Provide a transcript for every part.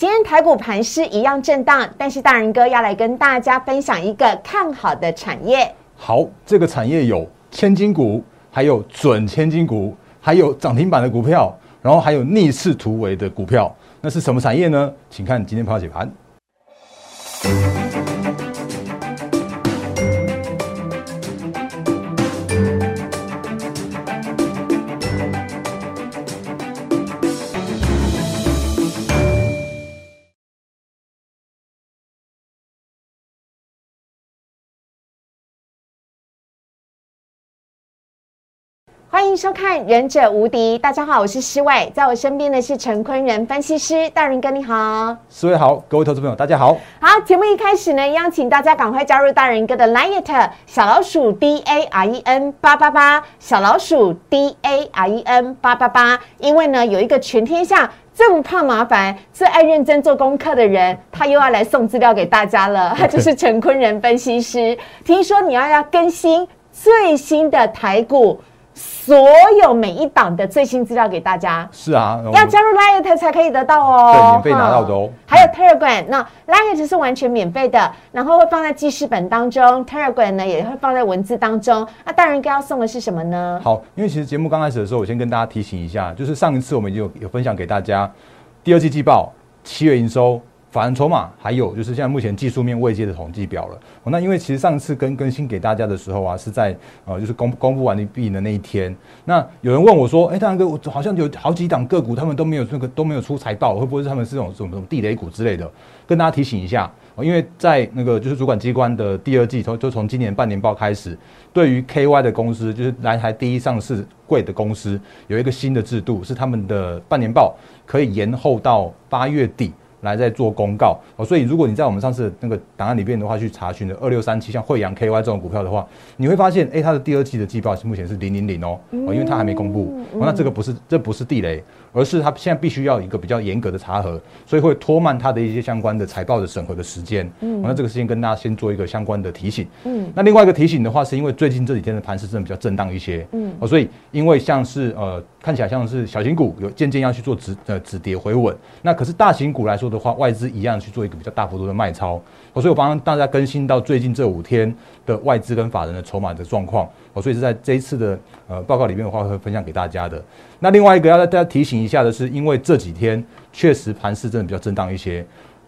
今天台股盘是一样震荡，但是大人哥要来跟大家分享一个看好的产业。好，这个产业有千金股，还有准千金股，还有涨停板的股票，然后还有逆势突围的股票。那是什么产业呢？请看今天盘后解盘。迎收看《忍者无敌》，大家好，我是施伟，在我身边的是陈坤仁分析师，大人哥你好，施伟好，各位投资朋友大家好。好，节目一开始呢，邀请大家赶快加入大人哥的 Line 小老鼠 D A R E N 八八八，小老鼠 D A R E N 八八八，因为呢有一个全天下最不怕麻烦、最爱认真做功课的人，他又要来送资料给大家了，他 就是陈坤仁分析师。听说你要要更新最新的台股。所有每一档的最新资料给大家，是啊，要加入 Lite 才可以得到哦，对，免费拿到的哦。还有 Telegram，那 Lite 是完全免费的，然后会放在记事本当中，Telegram 呢也会放在文字当中。那大人哥要送的是什么呢？好，因为其实节目刚开始的时候，我先跟大家提醒一下，就是上一次我们有有分享给大家第二季季报、七月营收。法人筹码，还有就是现在目前技术面未接的统计表了。那因为其实上次更更新给大家的时候啊，是在呃就是公公布完毕的那一天。那有人问我说：“哎，大哥，我好像有好几档个股，他们都没有那个都没有出财报，会不会是他们是种什么什么地雷股之类的？”跟大家提醒一下，因为在那个就是主管机关的第二季，从就从今年半年报开始，对于 KY 的公司，就是来台第一上市贵的公司，有一个新的制度，是他们的半年报可以延后到八月底。来在做公告哦，所以如果你在我们上次那个档案里边的话，去查询的二六三七像惠阳 KY 这种股票的话，你会发现，哎，它的第二季的季报是目前是零零零哦，哦，因为它还没公布，那这个不是这不是地雷，而是它现在必须要一个比较严格的查核，所以会拖慢它的一些相关的财报的审核的时间。嗯，那这个事情跟大家先做一个相关的提醒。嗯，那另外一个提醒的话，是因为最近这几天的盘势真的比较震荡一些。嗯，哦，所以因为像是呃。看起来像是小型股有渐渐要去做止呃止跌回稳，那可是大型股来说的话，外资一样去做一个比较大幅度的卖超，所以我帮大家更新到最近这五天的外资跟法人的筹码的状况，哦，所以是在这一次的呃报告里面的话会分享给大家的。那另外一个要大家提醒一下的是，因为这几天确实盘势真的比较震荡一些，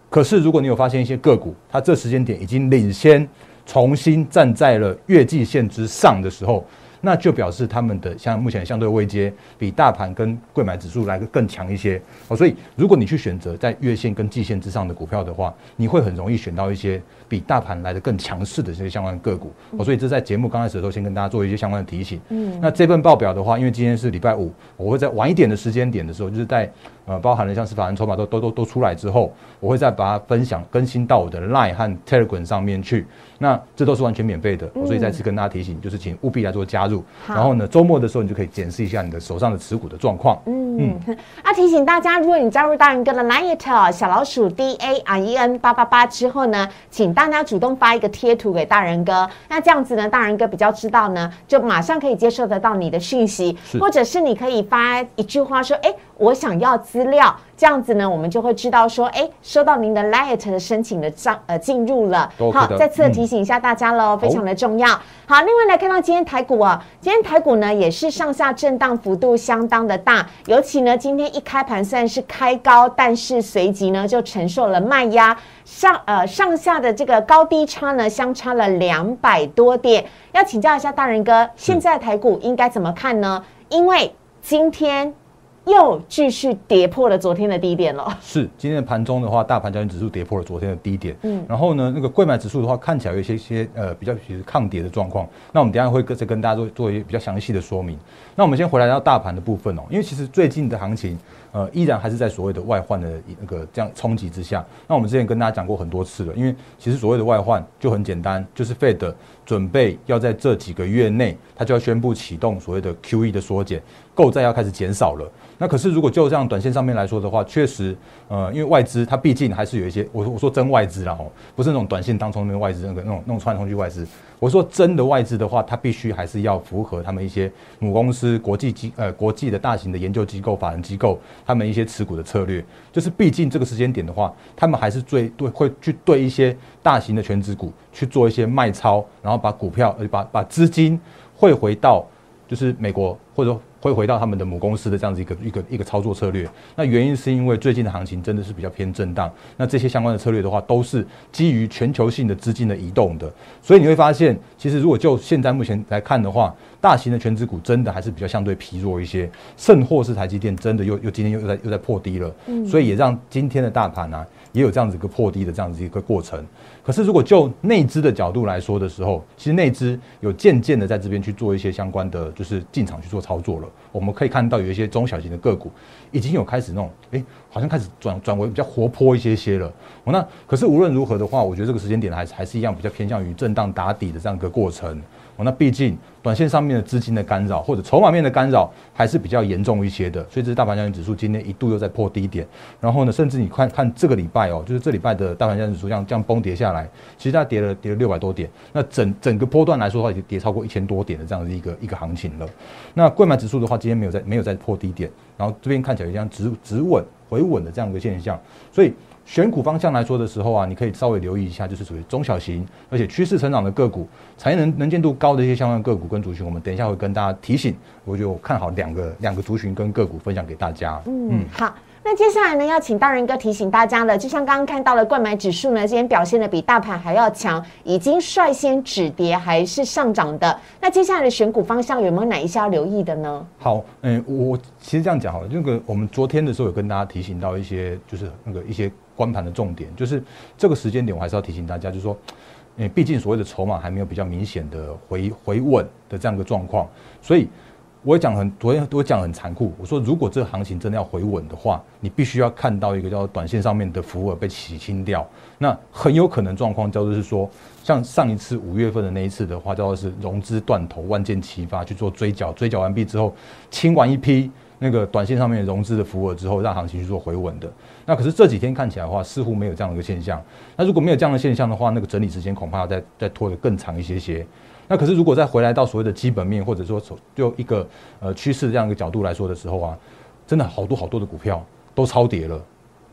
可是如果你有发现一些个股，它这时间点已经领先重新站在了月季线之上的时候。那就表示他们的像目前相对位阶比大盘跟贵买指数来的更强一些。哦，所以如果你去选择在月线跟季线之上的股票的话，你会很容易选到一些比大盘来的更强势的这些相关个股哦，所以这在节目刚开始的时候先跟大家做一些相关的提醒。嗯，那这份报表的话，因为今天是礼拜五，我会在晚一点的时间点的时候，就是在。呃，包含了像是法人筹码都都都都出来之后，我会再把它分享更新到我的 Line 和 Telegram 上面去。那这都是完全免费的，所以再次跟大家提醒，就是请务必来做加入。然后呢，周末的时候你就可以检视一下你的手上的持股的状况。嗯嗯。啊，提醒大家，如果你加入大人哥的 Line 小老鼠 D A R E N 八八八之后呢，请大家主动发一个贴图给大人哥。那这样子呢，大人哥比较知道呢，就马上可以接受得到你的讯息，或者是你可以发一句话说，哎。我想要资料，这样子呢，我们就会知道说，哎，收到您的 Light 的申请的账呃进入了。好，再次提醒一下大家喽，非常的重要。好，另外来看到今天台股啊，今天台股呢也是上下震荡幅度相当的大，尤其呢今天一开盘虽然是开高，但是随即呢就承受了卖压，上呃上下的这个高低差呢相差了两百多点。要请教一下大人哥，现在台股应该怎么看呢？因为今天。又继续跌破了昨天的低点了。是今天的盘中的话，大盘交易指数跌破了昨天的低点。嗯，然后呢，那个贵买指数的话，看起来有一些些呃比较其实抗跌的状况。那我们等下会再跟大家做做一些比较详细的说明。那我们先回来到大盘的部分哦，因为其实最近的行情呃依然还是在所谓的外患的那个这样冲击之下。那我们之前跟大家讲过很多次了，因为其实所谓的外患就很简单，就是 Fed 准备要在这几个月内，它就要宣布启动所谓的 QE 的缩减，购债要开始减少了。那可是，如果就这样短线上面来说的话，确实，呃，因为外资它毕竟还是有一些，我我说真外资啦，哦，不是那种短线当中那个外资那个那种那种串通去外资。我说真的外资的话，它必须还是要符合他们一些母公司、国际机呃国际的大型的研究机构、法人机构他们一些持股的策略，就是毕竟这个时间点的话，他们还是最对会去对一些大型的全职股去做一些卖超，然后把股票呃把把资金汇回到就是美国或者。汇回到他们的母公司的这样子一个一个一个操作策略。那原因是因为最近的行情真的是比较偏震荡。那这些相关的策略的话，都是基于全球性的资金的移动的。所以你会发现，其实如果就现在目前来看的话，大型的全指股真的还是比较相对疲弱一些。甚或是台积电真的又又今天又又在又在破低了。嗯。所以也让今天的大盘呢，也有这样子一个破低的这样子一个过程。可是，如果就内资的角度来说的时候，其实内资有渐渐的在这边去做一些相关的，就是进场去做操作了。我们可以看到有一些中小型的个股已经有开始那种，哎，好像开始转转为比较活泼一些些了。哦，那可是无论如何的话，我觉得这个时间点还是还是一样比较偏向于震荡打底的这样一个过程。哦，那毕竟短线上面的资金的干扰或者筹码面的干扰还是比较严重一些的，所以这是大盘交易指数今天一度又在破低点，然后呢，甚至你看看这个礼拜哦，就是这礼拜的大盘交易指数这样这样崩跌下来，其实它跌了跌了六百多点，那整整个波段来说的话，已经跌超过一千多点的这样的一个一个行情了。那贵买指数的话，今天没有在没有在破低点，然后这边看起来像止止稳回稳的这样一个现象，所以。选股方向来说的时候啊，你可以稍微留意一下，就是属于中小型，而且趋势成长的个股，产业能能见度高的一些相关个股跟族群，我们等一下会跟大家提醒。我就看好两个两个族群跟个股分享给大家。嗯，好。那接下来呢，要请大人哥提醒大家了，就像刚刚看到了，冠买指数呢，今天表现的比大盘还要强，已经率先止跌还是上涨的。那接下来的选股方向有没有哪一些要留意的呢？好，嗯，我其实这样讲好了，那个我们昨天的时候有跟大家提醒到一些，就是那个一些。关盘的重点就是这个时间点，我还是要提醒大家，就是说，因为毕竟所谓的筹码还没有比较明显的回回稳的这样一个状况，所以我讲很昨天我讲很残酷，我说如果这个行情真的要回稳的话，你必须要看到一个叫短线上面的浮额被洗清掉，那很有可能状况叫做是说，像上一次五月份的那一次的话，叫做是融资断头，万箭齐发去做追缴，追缴完毕之后清完一批。那个短线上面融资的浮额之后，让行情去做回稳的。那可是这几天看起来的话，似乎没有这样的一个现象。那如果没有这样的现象的话，那个整理时间恐怕要再再拖得更长一些些。那可是如果再回来到所谓的基本面，或者说就一个呃趋势这样一个角度来说的时候啊，真的好多好多的股票都超跌了，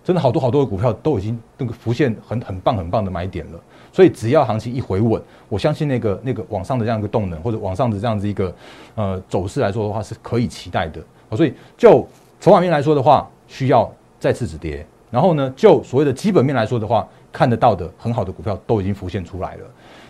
真的好多好多的股票都已经那个浮现很很棒很棒的买点了。所以只要行情一回稳，我相信那个那个往上的这样一个动能，或者往上的这样子一个呃走势来说的话，是可以期待的。所以就筹码面来说的话，需要再次止跌。然后呢，就所谓的基本面来说的话，看得到的很好的股票都已经浮现出来了。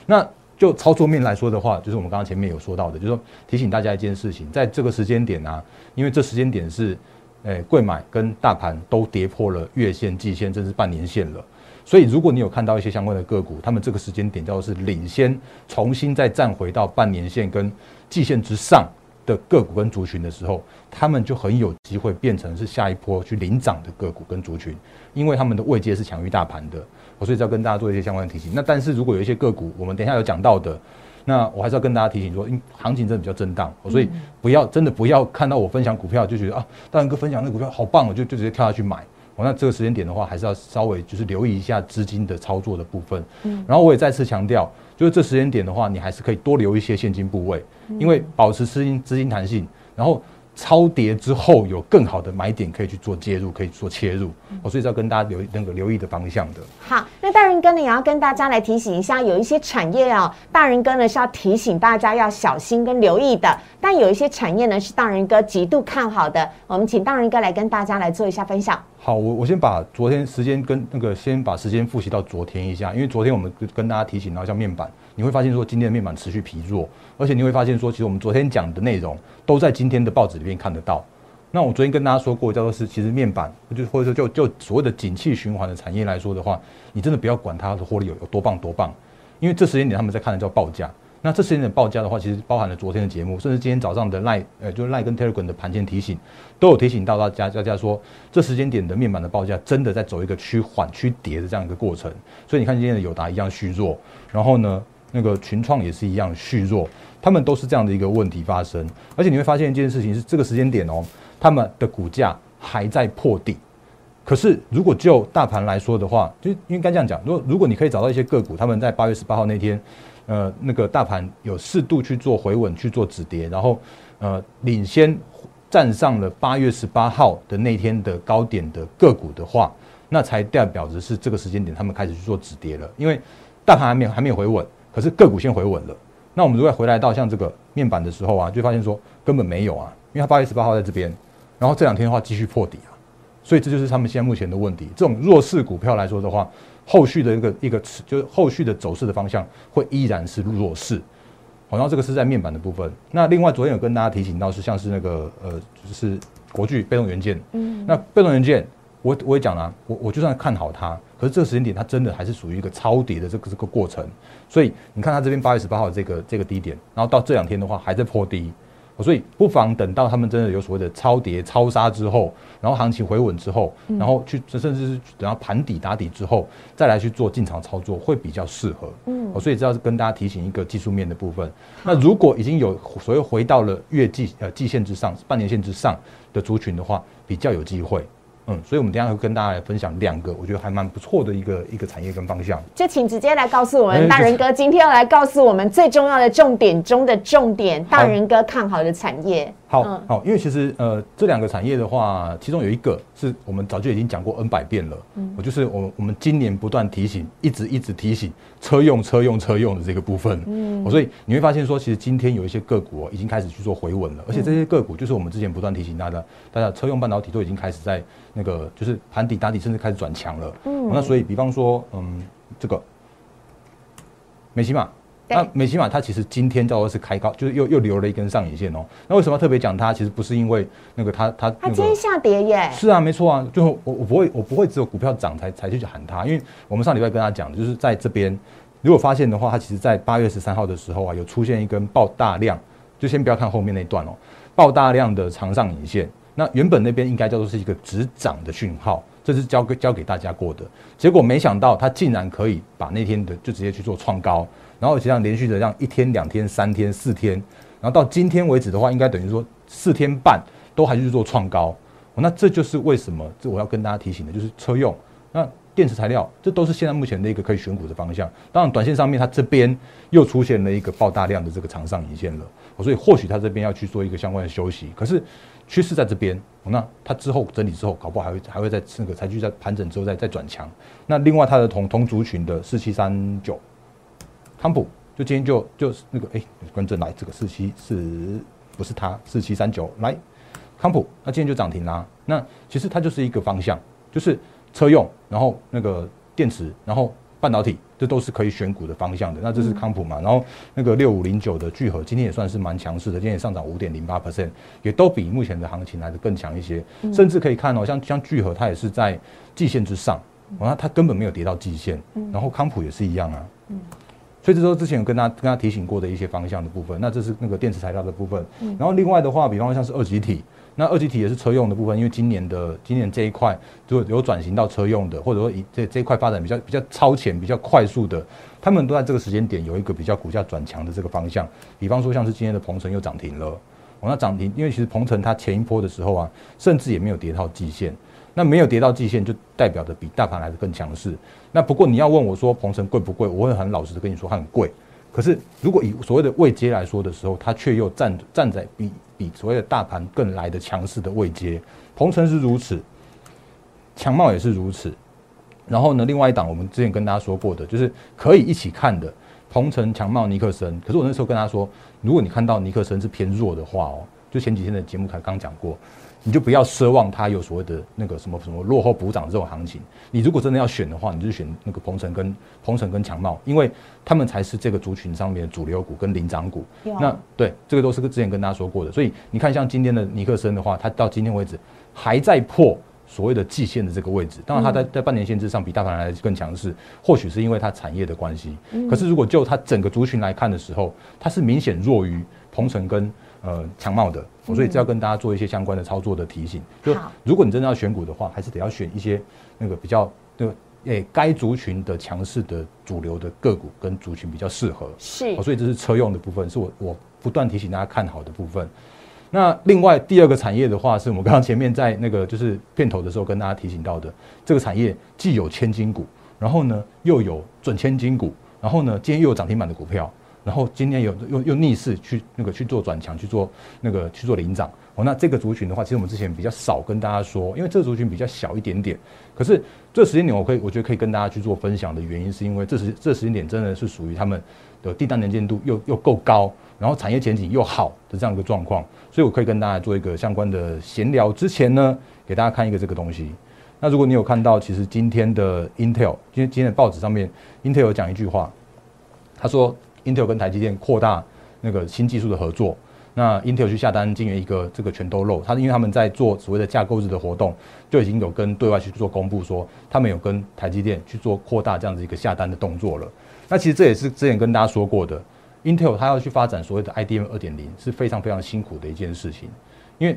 那就操作面来说的话，就是我们刚刚前面有说到的，就是说提醒大家一件事情，在这个时间点啊，因为这时间点是，诶，贵买跟大盘都跌破了月线、季线，甚至半年线了。所以如果你有看到一些相关的个股，他们这个时间点叫做是领先，重新再站回到半年线跟季线之上。的个股跟族群的时候，他们就很有机会变成是下一波去领涨的个股跟族群，因为他们的位阶是强于大盘的。我所以要跟大家做一些相关的提醒。那但是如果有一些个股，我们等一下有讲到的，那我还是要跟大家提醒说，因行情真的比较震荡，所以不要真的不要看到我分享股票就觉得啊，大然哥分享那股票好棒，我就就直接跳下去买。哦，那这个时间点的话，还是要稍微就是留意一下资金的操作的部分。嗯，然后我也再次强调。就是这时间点的话，你还是可以多留一些现金部位，因为保持资金资金弹性，然后超跌之后有更好的买点可以去做介入，可以做切入。我所以要跟大家留那个留意的方向的。好，那大人哥呢也要跟大家来提醒一下，有一些产业哦，大人哥呢是要提醒大家要小心跟留意的。但有一些产业呢是大人哥极度看好的，我们请大人哥来跟大家来做一下分享。好，我我先把昨天时间跟那个先把时间复习到昨天一下，因为昨天我们跟大家提醒到像面板，你会发现说今天的面板持续疲弱，而且你会发现说其实我们昨天讲的内容都在今天的报纸里面看得到。那我昨天跟大家说过，叫做是其实面板就或者说就就所谓的景气循环的产业来说的话，你真的不要管它的获利有有多棒多棒，因为这时间点他们在看的叫报价。那这时间点报价的话，其实包含了昨天的节目，甚至今天早上的赖，呃，就是赖跟 Telegram 的盘前提醒，都有提醒到大家，大家说这时间点的面板的报价真的在走一个趋缓趋跌的这样一个过程。所以你看今天的友达一样虚弱，然后呢，那个群创也是一样虚弱，他们都是这样的一个问题发生。而且你会发现一件事情是，这个时间点哦，他们的股价还在破底。可是如果就大盘来说的话，就应该这样讲，如果如果你可以找到一些个股，他们在八月十八号那天。呃，那个大盘有适度去做回稳，去做止跌，然后呃领先站上了八月十八号的那天的高点的个股的话，那才代表着是这个时间点他们开始去做止跌了。因为大盘还没有还没有回稳，可是个股先回稳了。那我们如果回来到像这个面板的时候啊，就发现说根本没有啊，因为它八月十八号在这边，然后这两天的话继续破底啊，所以这就是他们现在目前的问题。这种弱势股票来说的话，后续的一个一个就是后续的走势的方向会依然是弱势。好，然后这个是在面板的部分。那另外昨天有跟大家提醒到是像是那个呃，就是国巨被动元件。嗯。那被动元件，我我也讲了，我我就算看好它，可是这个时间点它真的还是属于一个超跌的这个这个过程。所以你看它这边八月十八号这个这个低点，然后到这两天的话还在破低。所以不妨等到他们真的有所谓的超跌、超杀之后，然后行情回稳之后，然后去甚至是等到盘底打底之后，再来去做进场操作，会比较适合。嗯，所以这要是跟大家提醒一个技术面的部分。那如果已经有所谓回到了月季呃季线之上、半年线之上的族群的话，比较有机会。嗯，所以我们等下会跟大家来分享两个，我觉得还蛮不错的一个一个产业跟方向。就请直接来告诉我们，大人哥今天要来告诉我们最重要的重点中的重点，大人哥看好的产业。好，好，因为其实呃，这两个产业的话，其中有一个是我们早就已经讲过 N 百遍了，嗯，我就是我我们今年不断提醒，一直一直提醒车用车用车用的这个部分，嗯，所以你会发现说，其实今天有一些个股已经开始去做回稳了，而且这些个股就是我们之前不断提醒大家，大家车用半导体都已经开始在那个就是盘底打底，甚至开始转强了，嗯，那所以比方说，嗯，这个美琪玛。那美西玛它其实今天叫做是开高，就是又又留了一根上影线哦。那为什么要特别讲它？其实不是因为那个它它它今天下跌耶。是啊，没错啊。最后我我不会我不会只有股票涨才才去喊它，因为我们上礼拜跟他讲的就是在这边，如果发现的话，它其实在八月十三号的时候啊，有出现一根爆大量，就先不要看后面那段哦，爆大量的长上影线。那原本那边应该叫做是一个止涨的讯号，这是交给交给大家过的。结果没想到它竟然可以把那天的就直接去做创高。然后实际上连续的这样一天、两天、三天、四天，然后到今天为止的话，应该等于说四天半都还是做创高。那这就是为什么这我要跟大家提醒的，就是车用、那电池材料，这都是现在目前的一个可以选股的方向。当然，短线上面它这边又出现了一个爆大量的这个长上影线了，所以或许它这边要去做一个相关的休息。可是趋势在这边，那它之后整理之后，搞不好还会还会在那个才去在盘整之后再再转强。那另外它的同同族群的四七三九。康普就今天就就是那个哎，观众来这个四七是不是它四七三九来康普，那今天就涨停啦。那其实它就是一个方向，就是车用，然后那个电池，然后半导体，这都是可以选股的方向的。那这是康普嘛？然后那个六五零九的聚合今天也算是蛮强势的，今天也上涨五点零八 percent，也都比目前的行情来的更强一些。甚至可以看哦，像像聚合它也是在季线之上，然后它根本没有跌到季线。然后康普也是一样啊。所以这都之前有跟他跟他提醒过的一些方向的部分，那这是那个电池材料的部分。然后另外的话，比方像是二级体，那二级体也是车用的部分，因为今年的今年这一块就有转型到车用的，或者说以这这一块发展比较比较超前、比较快速的，他们都在这个时间点有一个比较股价转强的这个方向。比方说像是今天的鹏程又涨停了，哦，那涨停，因为其实鹏程它前一波的时候啊，甚至也没有跌到季线。那没有跌到季线，就代表着比大盘来的更强势。那不过你要问我说，鹏程贵不贵？我会很老实的跟你说，它很贵。可是如果以所谓的位阶来说的时候，它却又站站在比比所谓的大盘更来的强势的位阶。鹏程是如此，强茂也是如此。然后呢，另外一档我们之前跟大家说过的，就是可以一起看的鹏程、强茂、尼克森。可是我那时候跟他说，如果你看到尼克森是偏弱的话哦，就前几天的节目才刚讲过。你就不要奢望它有所谓的那个什么什么落后补涨这种行情。你如果真的要选的话，你就选那个鹏程跟鹏程跟强茂，因为他们才是这个族群上面的主流股跟领涨股。那对这个都是之前跟大家说过的。所以你看，像今天的尼克森的话，它到今天为止还在破所谓的季线的这个位置。当然，它在在半年线之上比大盘来更强势，或许是因为它产业的关系。可是如果就它整个族群来看的时候，它是明显弱于鹏程跟。呃，强茂的，所以这要跟大家做一些相关的操作的提醒。就如果你真的要选股的话，还是得要选一些那个比较那个诶该族群的强势的主流的个股跟族群比较适合。是，所以这是车用的部分，是我我不断提醒大家看好的部分。那另外第二个产业的话，是我们刚刚前面在那个就是片头的时候跟大家提醒到的，这个产业既有千金股，然后呢又有准千金股，然后呢今天又有涨停板的股票。然后今天有又又逆势去那个去做转强，去做那个去做领涨。哦，那这个族群的话，其实我们之前比较少跟大家说，因为这个族群比较小一点点。可是这时间点，我可以我觉得可以跟大家去做分享的原因，是因为这时这时间点真的是属于他们的订单能见度又又够高，然后产业前景又好的这样一个状况，所以我可以跟大家做一个相关的闲聊。之前呢，给大家看一个这个东西。那如果你有看到，其实今天的 Intel，今天今天的报纸上面，Intel 有讲一句话，他说 Intel 跟台积电扩大那个新技术的合作。那 Intel 去下单，金元一个这个全都漏，他因为他们在做所谓的架构日的活动，就已经有跟对外去做公布，说他们有跟台积电去做扩大这样子一个下单的动作了。那其实这也是之前跟大家说过的，Intel 它要去发展所谓的 IDM 二点零是非常非常辛苦的一件事情，因为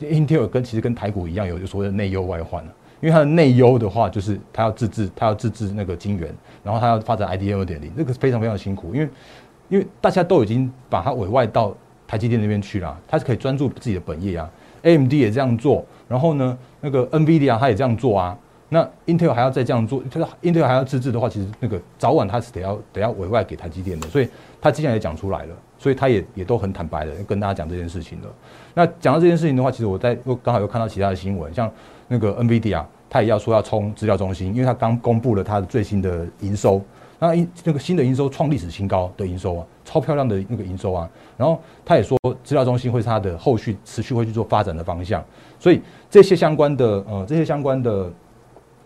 Intel 跟其实跟台股一样有所谓的内忧外患因为它的内忧的话就是它要自制，它要自制那个晶圆，然后它要发展 IDM 二点零，这个非常非常辛苦，因为因为大家都已经把它委外到。台积电那边去了，它是可以专注自己的本业啊。AMD 也这样做，然后呢，那个 NVIDIA 它也这样做啊。那 Intel 还要再这样做，就是 Intel 还要自制的话，其实那个早晚它是得要得要委外给台积电的。所以他之前也讲出来了，所以他也也都很坦白的跟大家讲这件事情了。那讲到这件事情的话，其实我在又刚好又看到其他的新闻，像那个 NVIDIA，他也要说要冲资料中心，因为他刚公布了他的最新的营收。那一那个新的营收创历史新高的营收啊，超漂亮的那个营收啊，然后他也说资料中心会是他的后续持续会去做发展的方向，所以这些相关的呃这些相关的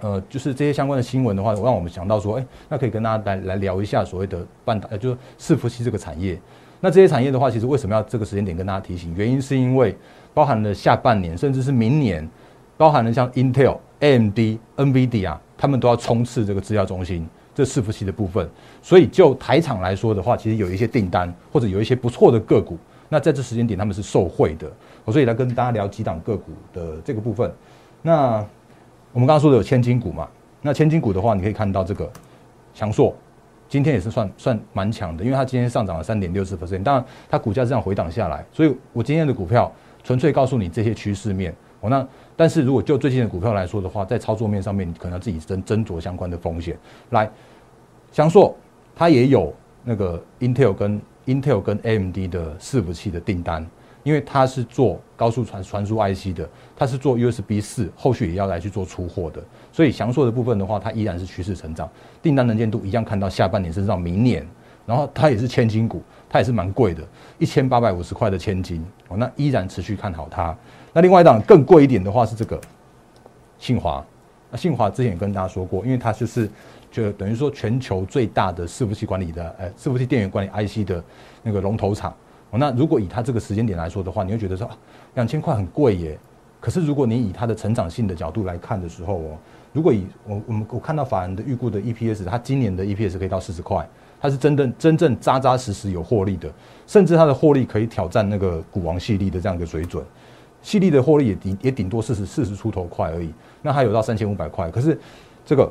呃就是这些相关的新闻的话，让我们想到说，哎，那可以跟大家来来聊一下所谓的半导呃就是伺服器这个产业。那这些产业的话，其实为什么要这个时间点跟大家提醒？原因是因为包含了下半年甚至是明年，包含了像 Intel、AMD、NVD 啊，他们都要冲刺这个资料中心。这伺服器的部分，所以就台厂来说的话，其实有一些订单或者有一些不错的个股，那在这时间点他们是受惠的。我所以来跟大家聊几档个股的这个部分。那我们刚刚说的有千金股嘛？那千金股的话，你可以看到这个强硕，今天也是算算蛮强的，因为它今天上涨了三点六四 percent。当然，它股价这样回档下来，所以我今天的股票纯粹告诉你这些趋势面。哦，那但是如果就最近的股票来说的话，在操作面上面，你可能要自己斟斟酌相关的风险。来，翔硕它也有那个 Intel 跟 Intel 跟 AMD 的伺服器的订单，因为它是做高速传传输 IC 的，它是做 USB 四，后续也要来去做出货的。所以翔硕的部分的话，它依然是趋势成长，订单能见度一样看到下半年甚至到明年。然后它也是千金股，它也是蛮贵的，一千八百五十块的千金哦，那依然持续看好它。那另外一档更贵一点的话是这个信华，那信华之前也跟大家说过，因为它就是就等于说全球最大的伺服器管理的，呃，伺服器电源管理 IC 的那个龙头厂。那如果以它这个时间点来说的话，你会觉得说两千块很贵耶。可是如果你以它的成长性的角度来看的时候哦，如果以我我们我看到法人的预估的 EPS，它今年的 EPS 可以到四十块，它是真正真正扎扎实实有获利的，甚至它的获利可以挑战那个股王系列的这样一个水准。细粒的获利也顶也顶多四十四十出头块而已，那还有到三千五百块。可是这个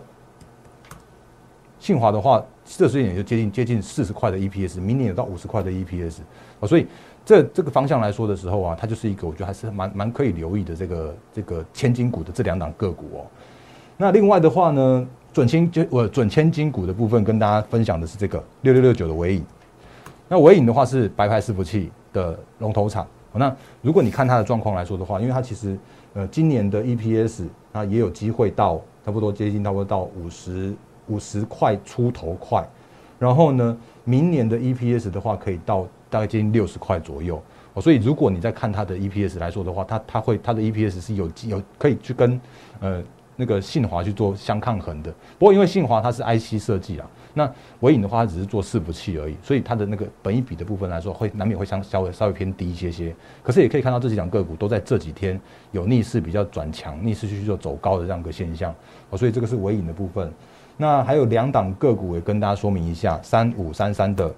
信华的话，这时间也就接近接近四十块的 EPS，明年有到五十块的 EPS 啊。所以这这个方向来说的时候啊，它就是一个我觉得还是蛮蛮可以留意的这个这个千金股的这两档个股哦。那另外的话呢，准千就我准千金股的部分跟大家分享的是这个六六六九的尾影。那尾影的话是白牌伺服器的龙头厂。那如果你看它的状况来说的话，因为它其实呃今年的 EPS 它也有机会到差不多接近差不多到五十五十块出头块，然后呢明年的 EPS 的话可以到大概接近六十块左右哦，所以如果你在看它的 EPS 来说的话，它它会它的 EPS 是有有可以去跟呃那个信华去做相抗衡的，不过因为信华它是 IC 设计啊。那尾影的话，它只是做伺服器而已，所以它的那个本一比的部分来说，会难免会相稍微稍微偏低一些些。可是也可以看到这几档个股都在这几天有逆势比较转强，逆势去做走高的这样一个现象。哦，所以这个是尾影的部分。那还有两档个股也跟大家说明一下，三五三三的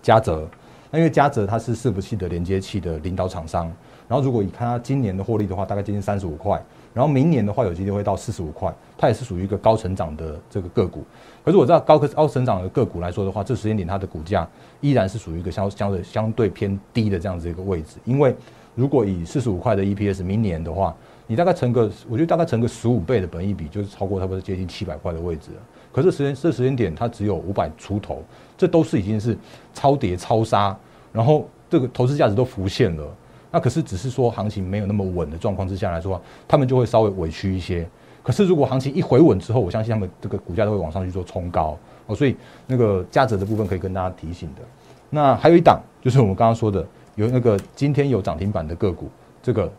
嘉泽。那因为嘉泽它是伺服器的连接器的领导厂商，然后如果你看它今年的获利的话，大概接近三十五块。然后明年的话，有机会到四十五块，它也是属于一个高成长的这个个股。可是我知道高科高成长的个股来说的话，这时间点它的股价依然是属于一个相相对相对偏低的这样子一个位置。因为如果以四十五块的 EPS，明年的话，你大概乘个，我觉得大概乘个十五倍的本益比，就是超过差不多接近七百块的位置了。可是时间这时间点它只有五百出头，这都是已经是超跌超杀，然后这个投资价值都浮现了。那可是只是说行情没有那么稳的状况之下来说，他们就会稍微委屈一些。可是如果行情一回稳之后，我相信他们这个股价都会往上去做冲高哦。所以那个价值的部分可以跟大家提醒的。那还有一档就是我们刚刚说的，有那个今天有涨停板的个股，这个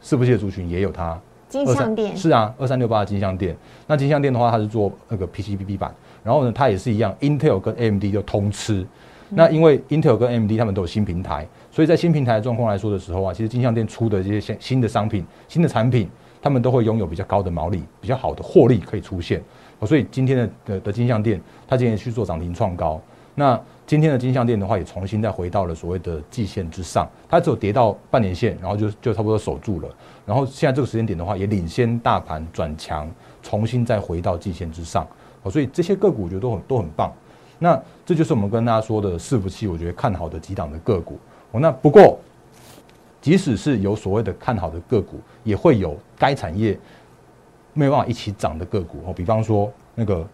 是不是的族群也有它。金相店是啊，二三六八的金相店。那金相店的话，它是做那个 PCB 板，然后呢，它也是一样，Intel 跟 AMD 就通吃。那因为 Intel 跟 AMD 他们都有新平台，所以在新平台的状况来说的时候啊，其实金相店出的这些新新的商品、新的产品，他们都会拥有比较高的毛利、比较好的获利可以出现。所以今天的的的金相店，它今天去做涨停创高。那今天的金相店的话，也重新再回到了所谓的季线之上，它只有跌到半年线，然后就就差不多守住了。然后现在这个时间点的话，也领先大盘转强，重新再回到季线之上。哦，所以这些个股我觉得都很都很棒。那这就是我们跟大家说的伺服器，我觉得看好的几档的个股。哦，那不过即使是有所谓的看好的个股，也会有该产业没有办法一起涨的个股。哦，比方说那个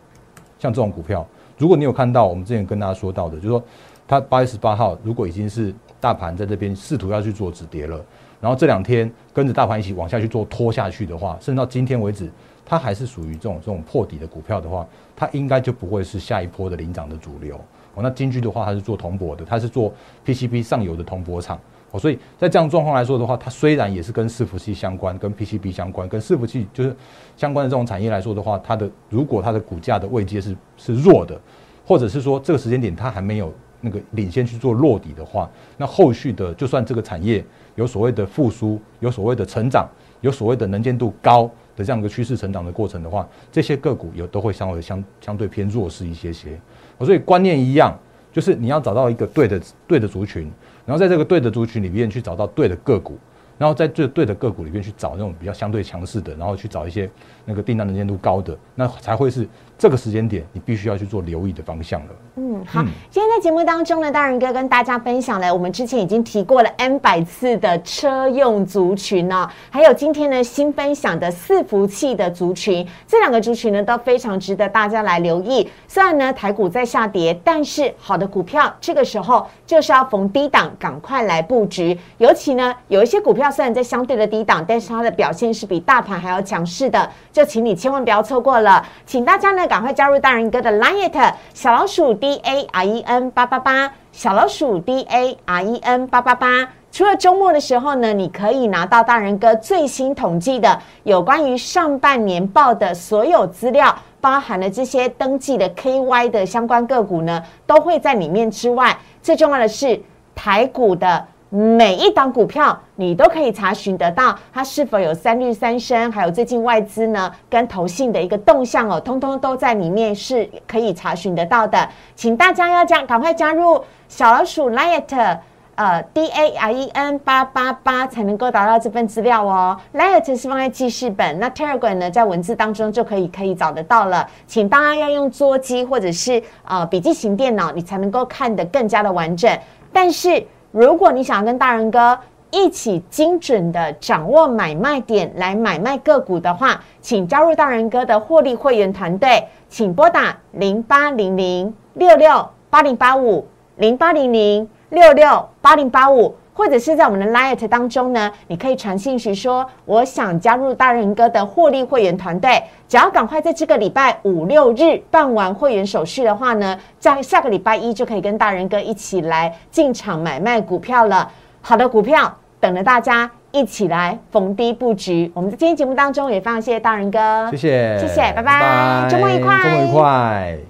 像这种股票。如果你有看到我们之前跟大家说到的，就是说它八月十八号如果已经是大盘在这边试图要去做止跌了，然后这两天跟着大盘一起往下去做拖下去的话，甚至到今天为止，它还是属于这种这种破底的股票的话，它应该就不会是下一波的领涨的主流。哦，那金居的话，它是做铜箔的，它是做 PCB 上游的铜箔厂。哦，所以在这样状况来说的话，它虽然也是跟伺服器相关、跟 PCB 相关、跟伺服器就是相关的这种产业来说的话，它的如果它的股价的位阶是是弱的，或者是说这个时间点它还没有那个领先去做落底的话，那后续的就算这个产业有所谓的复苏、有所谓的成长、有所谓的能见度高的这样一个趋势成长的过程的话，这些个股有都会稍微相相对偏弱势一些些。所以观念一样，就是你要找到一个对的对的族群。然后在这个对的族群里面去找到对的个股，然后在这对的个股里面去找那种比较相对强势的，然后去找一些那个订单能见度高的，那才会是。这个时间点，你必须要去做留意的方向了。嗯，好。今天在节目当中呢，大仁哥跟大家分享了我们之前已经提过了 N 百次的车用族群呢，还有今天呢新分享的伺服器的族群，这两个族群呢都非常值得大家来留意。虽然呢台股在下跌，但是好的股票这个时候就是要逢低档赶快来布局。尤其呢有一些股票虽然在相对的低档，但是它的表现是比大盘还要强势的，就请你千万不要错过了。请大家呢。赶快加入大人哥的 Line 小老鼠 D A R E N 八八八，小老鼠 D A R E N 八八八。除了周末的时候呢，你可以拿到大人哥最新统计的有关于上半年报的所有资料，包含了这些登记的 KY 的相关个股呢，都会在里面之外，最重要的是台股的。每一档股票，你都可以查询得到它是否有三绿三升，还有最近外资呢跟投信的一个动向哦，通通都在里面是可以查询得到的。请大家要加，赶快加入小老鼠 Liet，呃 D A R E N 八八八才能够达到这份资料哦。Liet 是放在记事本，那 Telegram 呢在文字当中就可以可以找得到了。请大家要用桌机或者是呃笔记型电脑，你才能够看得更加的完整。但是如果你想要跟大人哥一起精准的掌握买卖点来买卖个股的话，请加入大人哥的获利会员团队，请拨打零八零零六六八零八五零八零零六六八零八五。或者是在我们的 Light 当中呢，你可以传信息说我想加入大人哥的获利会员团队，只要赶快在这个礼拜五六日办完会员手续的话呢，在下个礼拜一就可以跟大人哥一起来进场买卖股票了。好的股票等着大家一起来逢低布局。我们在今天节目当中也非常谢谢大人哥，谢谢，谢谢，拜拜，周末愉快，周末愉快。